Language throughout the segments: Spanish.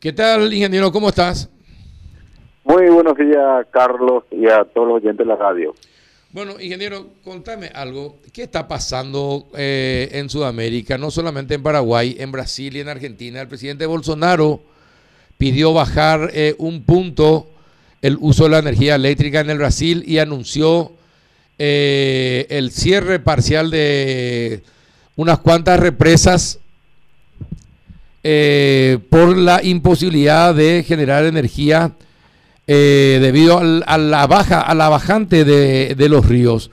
¿Qué tal, ingeniero? ¿Cómo estás? Muy buenos días, Carlos, y a todos los oyentes de la radio. Bueno, ingeniero, contame algo. ¿Qué está pasando eh, en Sudamérica? No solamente en Paraguay, en Brasil y en Argentina. El presidente Bolsonaro pidió bajar eh, un punto el uso de la energía eléctrica en el Brasil y anunció eh, el cierre parcial de unas cuantas represas por la imposibilidad de generar energía eh, debido a la baja, a la bajante de, los ríos.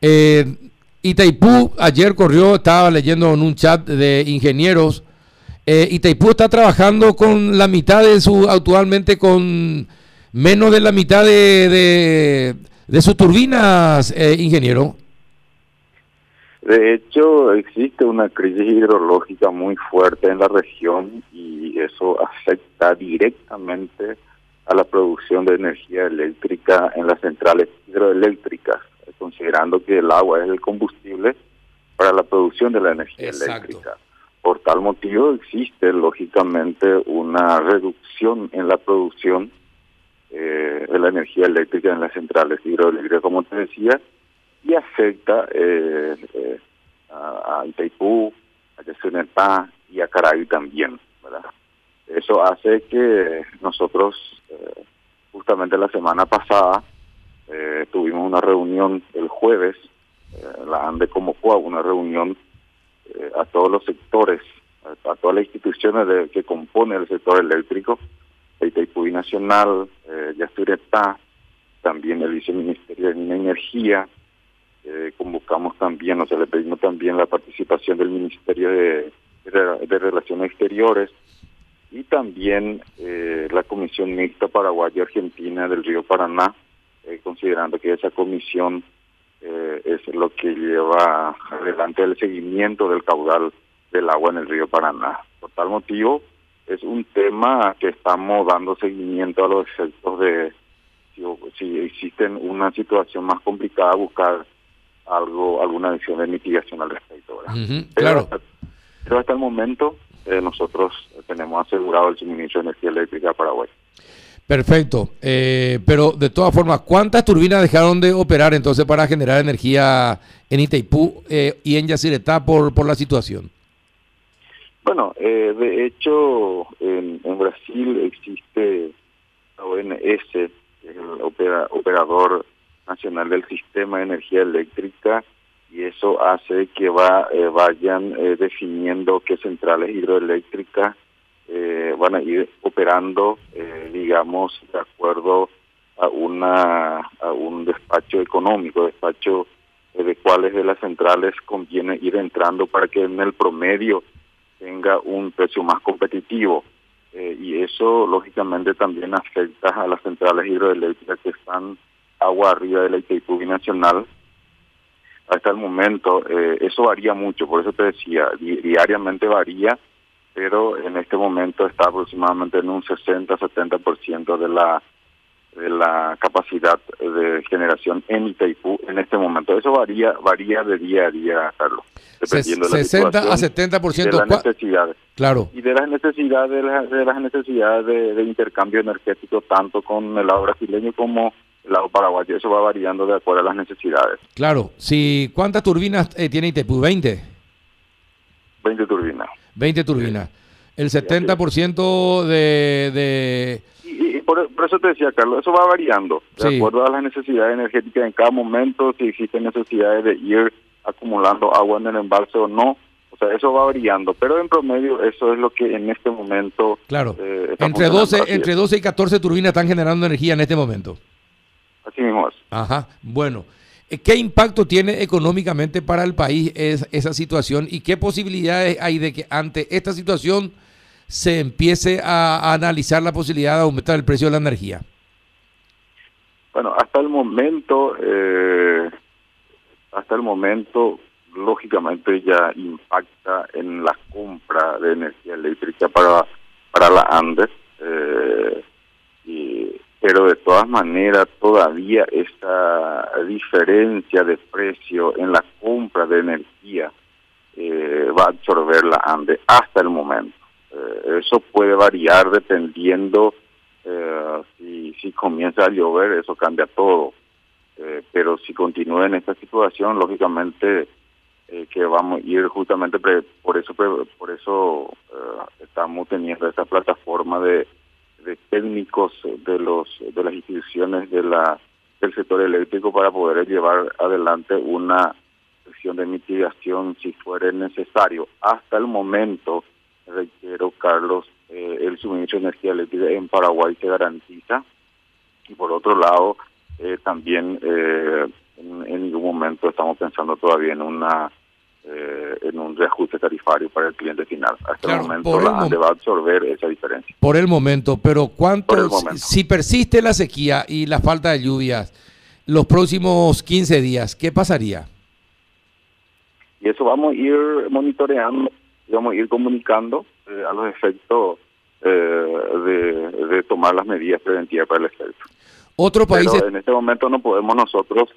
Eh, Itaipú ayer corrió, estaba leyendo en un chat de ingenieros. Eh, Itaipú está trabajando con la mitad de su, actualmente con menos de la mitad de, de, sus turbinas, eh, ingeniero. De hecho, existe una crisis hidrológica muy fuerte en la región y eso afecta directamente a la producción de energía eléctrica en las centrales hidroeléctricas, considerando que el agua es el combustible para la producción de la energía eléctrica. Por tal motivo existe lógicamente una reducción en la producción eh, de la energía eléctrica en las centrales hidroeléctricas, como te decía, y afecta eh, eh, a, a Itaipú, a Yacyretá y a Caray también, ¿verdad? Eso hace que nosotros, eh, justamente la semana pasada, eh, tuvimos una reunión el jueves, la ANDE convocó a una reunión a todos los sectores, a, todas las instituciones de, que componen el sector eléctrico, el Itaipú Nacional, eh, también el Viceministerio de Energía, convocamos también, o sea, le pedimos también la participación del Ministerio de Relaciones Exteriores, y también eh, la Comisión Mixta Paraguaya-Argentina del Río Paraná, eh, considerando que esa comisión eh, es lo que lleva adelante el seguimiento del caudal del agua en el río Paraná. Por tal motivo, es un tema que estamos dando seguimiento a los efectos de si, si existen una situación más complicada, buscar algo, alguna acción de mitigación al respecto. claro. pero hasta el momento eh, nosotros tenemos asegurado el suministro de energía eléctrica a Paraguay. Perfecto, eh, pero de todas formas, ¿cuántas turbinas dejaron de operar entonces para generar energía en Itaipú eh, y en Yacyretá por, por la situación? Bueno, de hecho, en, Brasil existe la ONS, el operador nacional del sistema de energía eléctrica, y eso hace que va, eh, vayan eh, definiendo qué centrales hidroeléctricas eh, van a ir operando, digamos, de acuerdo a una a un despacho económico, despacho de cuáles de las centrales conviene ir entrando para que en el promedio tenga un precio más competitivo. y eso, lógicamente, también afecta a las centrales hidroeléctricas que están agua arriba de la Itaipú Nacional, hasta el momento. Eh, eso varía mucho, por eso te decía, diariamente varía, pero en este momento está aproximadamente en un 60-70% de la de la capacidad de generación en Itaipú en este momento. Eso varía varía de día a día, Carlos, dependiendo de la 60 a 70% de las necesidades. Claro. Y de las necesidades de, las necesidades de, de intercambio energético tanto con el lado brasileño como lado paraguayo. Eso va variando de acuerdo a las necesidades. Claro. Si, ¿Cuántas turbinas eh, tiene Itaipú? ¿20? 20 turbinas. 20 turbinas. El 70% de... de... Y, por, eso te decía, Carlos, eso va variando de acuerdo a las necesidades energéticas en cada momento, si existen necesidades de ir acumulando agua en el embalse o no. O sea, eso va variando, pero en promedio eso es lo que en este momento... Claro, eh, entre, 12, entre 12 y 14 turbinas están generando energía en este momento. Ajá, bueno. Eh, ¿Qué impacto tiene económicamente para el país esa situación y qué posibilidades hay de que ante esta situación se empiece a, analizar la posibilidad de aumentar el precio de la energía? Bueno, hasta el momento, eh, hasta el momento, lógicamente ya impacta en la compra de energía eléctrica para, para la Andes. Eh, pero de todas maneras todavía esta diferencia de precio en la compra de energía eh, va a absorber la ANDE hasta el momento. eso puede variar dependiendo si, si comienza a llover, eso cambia todo. pero si continúa en esta situación, lógicamente que vamos a ir justamente por eso por eso estamos teniendo esta plataforma de de técnicos de los de las instituciones de la del sector eléctrico para poder llevar adelante una acción de mitigación si fuera necesario. Hasta el momento, requiero, Carlos, eh, el suministro de energía eléctrica en Paraguay se garantiza y por otro lado, eh, también eh, en, ningún momento estamos pensando todavía en una eh, en un reajuste tarifario para el cliente final. Hasta el momento la ANDE va a absorber esa diferencia. Por el momento, pero ¿cuánto, si persiste la sequía y la falta de lluvias los próximos 15 días, qué pasaría? Y eso vamos a ir monitoreando, vamos a ir comunicando eh, a los efectos eh, de, tomar las medidas preventivas para el efecto. Otro país. en este momento no podemos nosotros,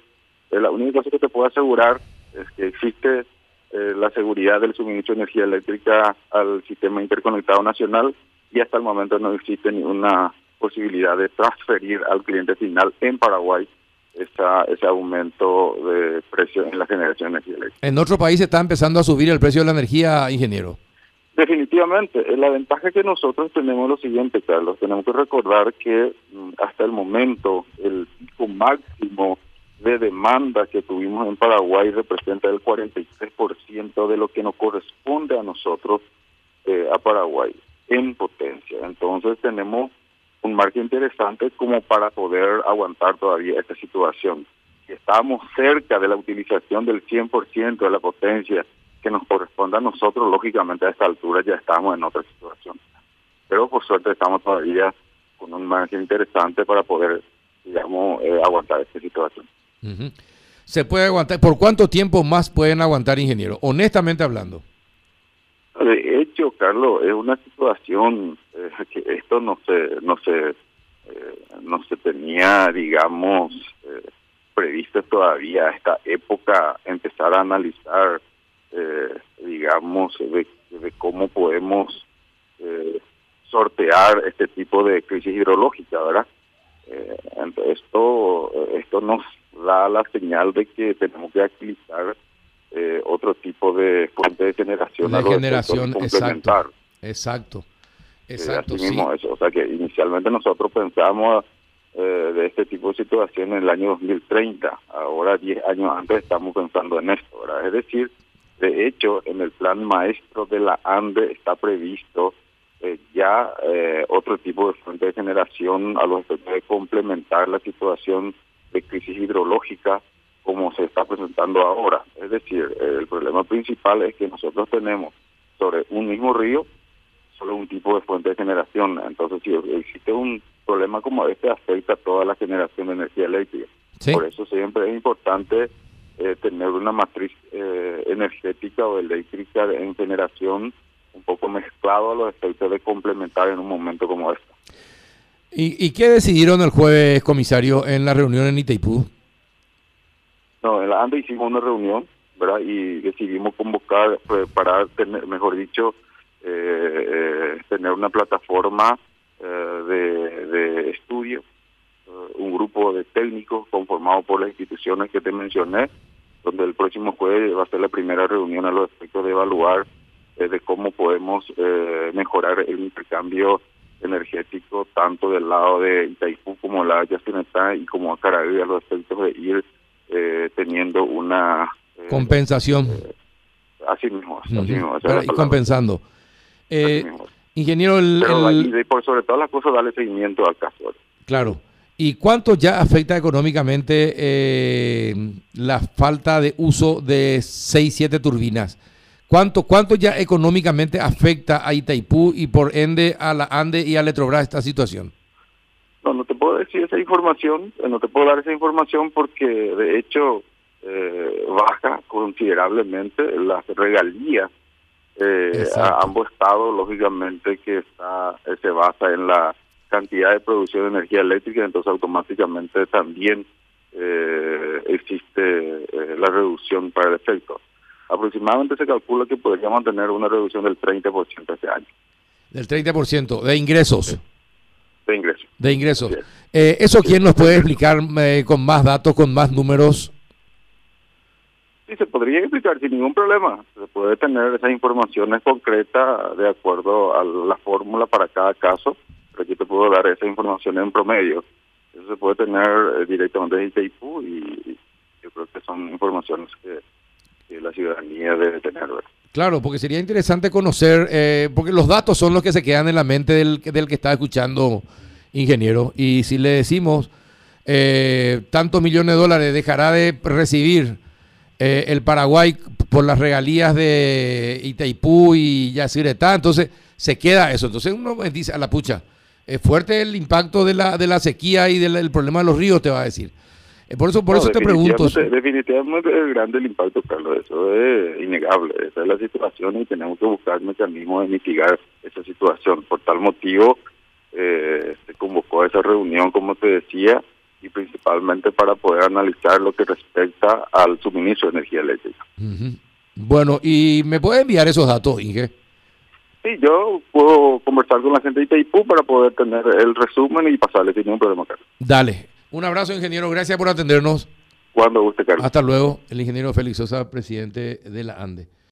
la única cosa que te puedo asegurar es que existe eh, la seguridad del suministro de energía eléctrica al sistema interconectado nacional y hasta el momento no existe ninguna posibilidad de transferir al cliente final en Paraguay esa, ese aumento de precio en la generación de energía eléctrica. ¿En otro país está empezando a subir el precio de la energía, ingeniero? Definitivamente. Eh, la ventaja que nosotros tenemos es lo siguiente, Carlos. Tenemos que recordar que mm, hasta el momento el pico máximo de demanda que tuvimos en Paraguay representa el 43% de lo que nos corresponde a nosotros, eh, a Paraguay, en potencia. Entonces tenemos un margen interesante como para poder aguantar todavía esta situación. Si estamos cerca de la utilización del 100% de la potencia que nos corresponde a nosotros, lógicamente a esta altura ya estamos en otra situación. Pero por suerte estamos todavía con un margen interesante para poder, digamos, eh, aguantar esta situación. ¿Se puede aguantar? ¿Por cuánto tiempo más pueden aguantar, ingeniero? Honestamente hablando. De hecho, Carlos, es una situación eh, que esto no se, no se, eh, no se tenía, digamos, eh, previsto todavía a esta época empezar a analizar, digamos, de, cómo podemos sortear este tipo de crisis hidrológica, ¿verdad? esto, esto nos da la señal de que tenemos que utilizar eh, otro tipo de fuente de generación. De generación, exacto. Exacto. Eh, exacto mismo eso. O sea que inicialmente nosotros pensamos eh, de este tipo de situación en el año 2030. Ahora, 10 años antes, estamos pensando en esto. ¿verdad? Es decir, de hecho, en el plan maestro de la ANDE está previsto ya otro tipo de fuente de generación a los efectos de complementar la situación de crisis hidrológica como se está presentando ahora. Es decir, el problema principal es que nosotros tenemos sobre un mismo río solo un tipo de fuente de generación. Entonces, si existe un problema como este, afecta a toda la generación de energía eléctrica. Por eso siempre es importante eh, tener una matriz eh, energética o eléctrica en generación un poco mezclado a los efectos de complementar en un momento como este. ¿Y, qué decidieron el jueves, comisario, en la reunión en Itaipú? No, en la ANDE hicimos una reunión, ¿verdad? Y decidimos convocar, para tener, mejor dicho, eh, eh, tener una plataforma eh, de, de, estudio, un grupo de técnicos conformado por las instituciones que te mencioné, donde el próximo jueves va a ser la primera reunión a los efectos de evaluar de cómo podemos mejorar el intercambio energético tanto del lado de Itaipú como la Yacinetá y como a los efectos de ir eh, teniendo una eh, compensación. Eh, así mismo, así mismo. y compensando. ingeniero, el, y por sobre todas las cosas, darle seguimiento al caso. Claro. ¿Y cuánto ya afecta económicamente la falta de uso de 6, 7 turbinas? ¿Cuánto, ¿Cuánto ya económicamente afecta a Itaipú y por ende a la ANDE y a Electrobras esta situación? No, no te puedo decir esa información, eh, no te puedo dar esa información porque de hecho eh, baja considerablemente las regalías eh, a ambos estados, lógicamente que está se basa en la cantidad de producción de energía eléctrica, entonces automáticamente también existe la reducción para el efecto aproximadamente se calcula que podríamos tener una reducción del 30% este año. Del 30% de ingresos. De ingresos. De ingresos. Eh, ¿Eso quién nos puede explicar eh, con más datos, con más números? Sí, se podría explicar sin ningún problema. Se puede tener esas informaciones concretas de acuerdo a la fórmula para cada caso, pero aquí te puedo dar esa información en promedio. Eso se puede tener eh, directamente desde Itaipú y yo creo que son informaciones que, la ciudadanía debe tener. Claro, porque sería interesante conocer, eh, porque los datos son los que se quedan en la mente del, del que está escuchando, ingeniero. Y si le decimos eh, tantos millones de dólares dejará de recibir eh, el Paraguay por las regalías de Itaipú y Yacyretá, entonces se queda eso. Entonces uno dice a la pucha, es fuerte el impacto de la, de la sequía y del problema de los ríos, te va a decir. Eh, por eso, por eso te pregunto. Definitivamente es grande el impacto, Carlos, eso es innegable. Esa es la situación y tenemos que buscar mecanismos de mitigar esa situación. Por tal motivo, eh, se convocó a esa reunión, como te decía, y principalmente para poder analizar lo que respecta al suministro de energía eléctrica. Bueno, ¿y me puede enviar esos datos, Inge? Sí, yo puedo conversar con la gente de Itaipú para poder tener el resumen y pasarle sin ningún problema, Carlos. Dale. Un abrazo, ingeniero. Gracias por atendernos. Cuando guste, Carlos. Hasta luego. El ingeniero Félix Sosa, presidente de la ANDE.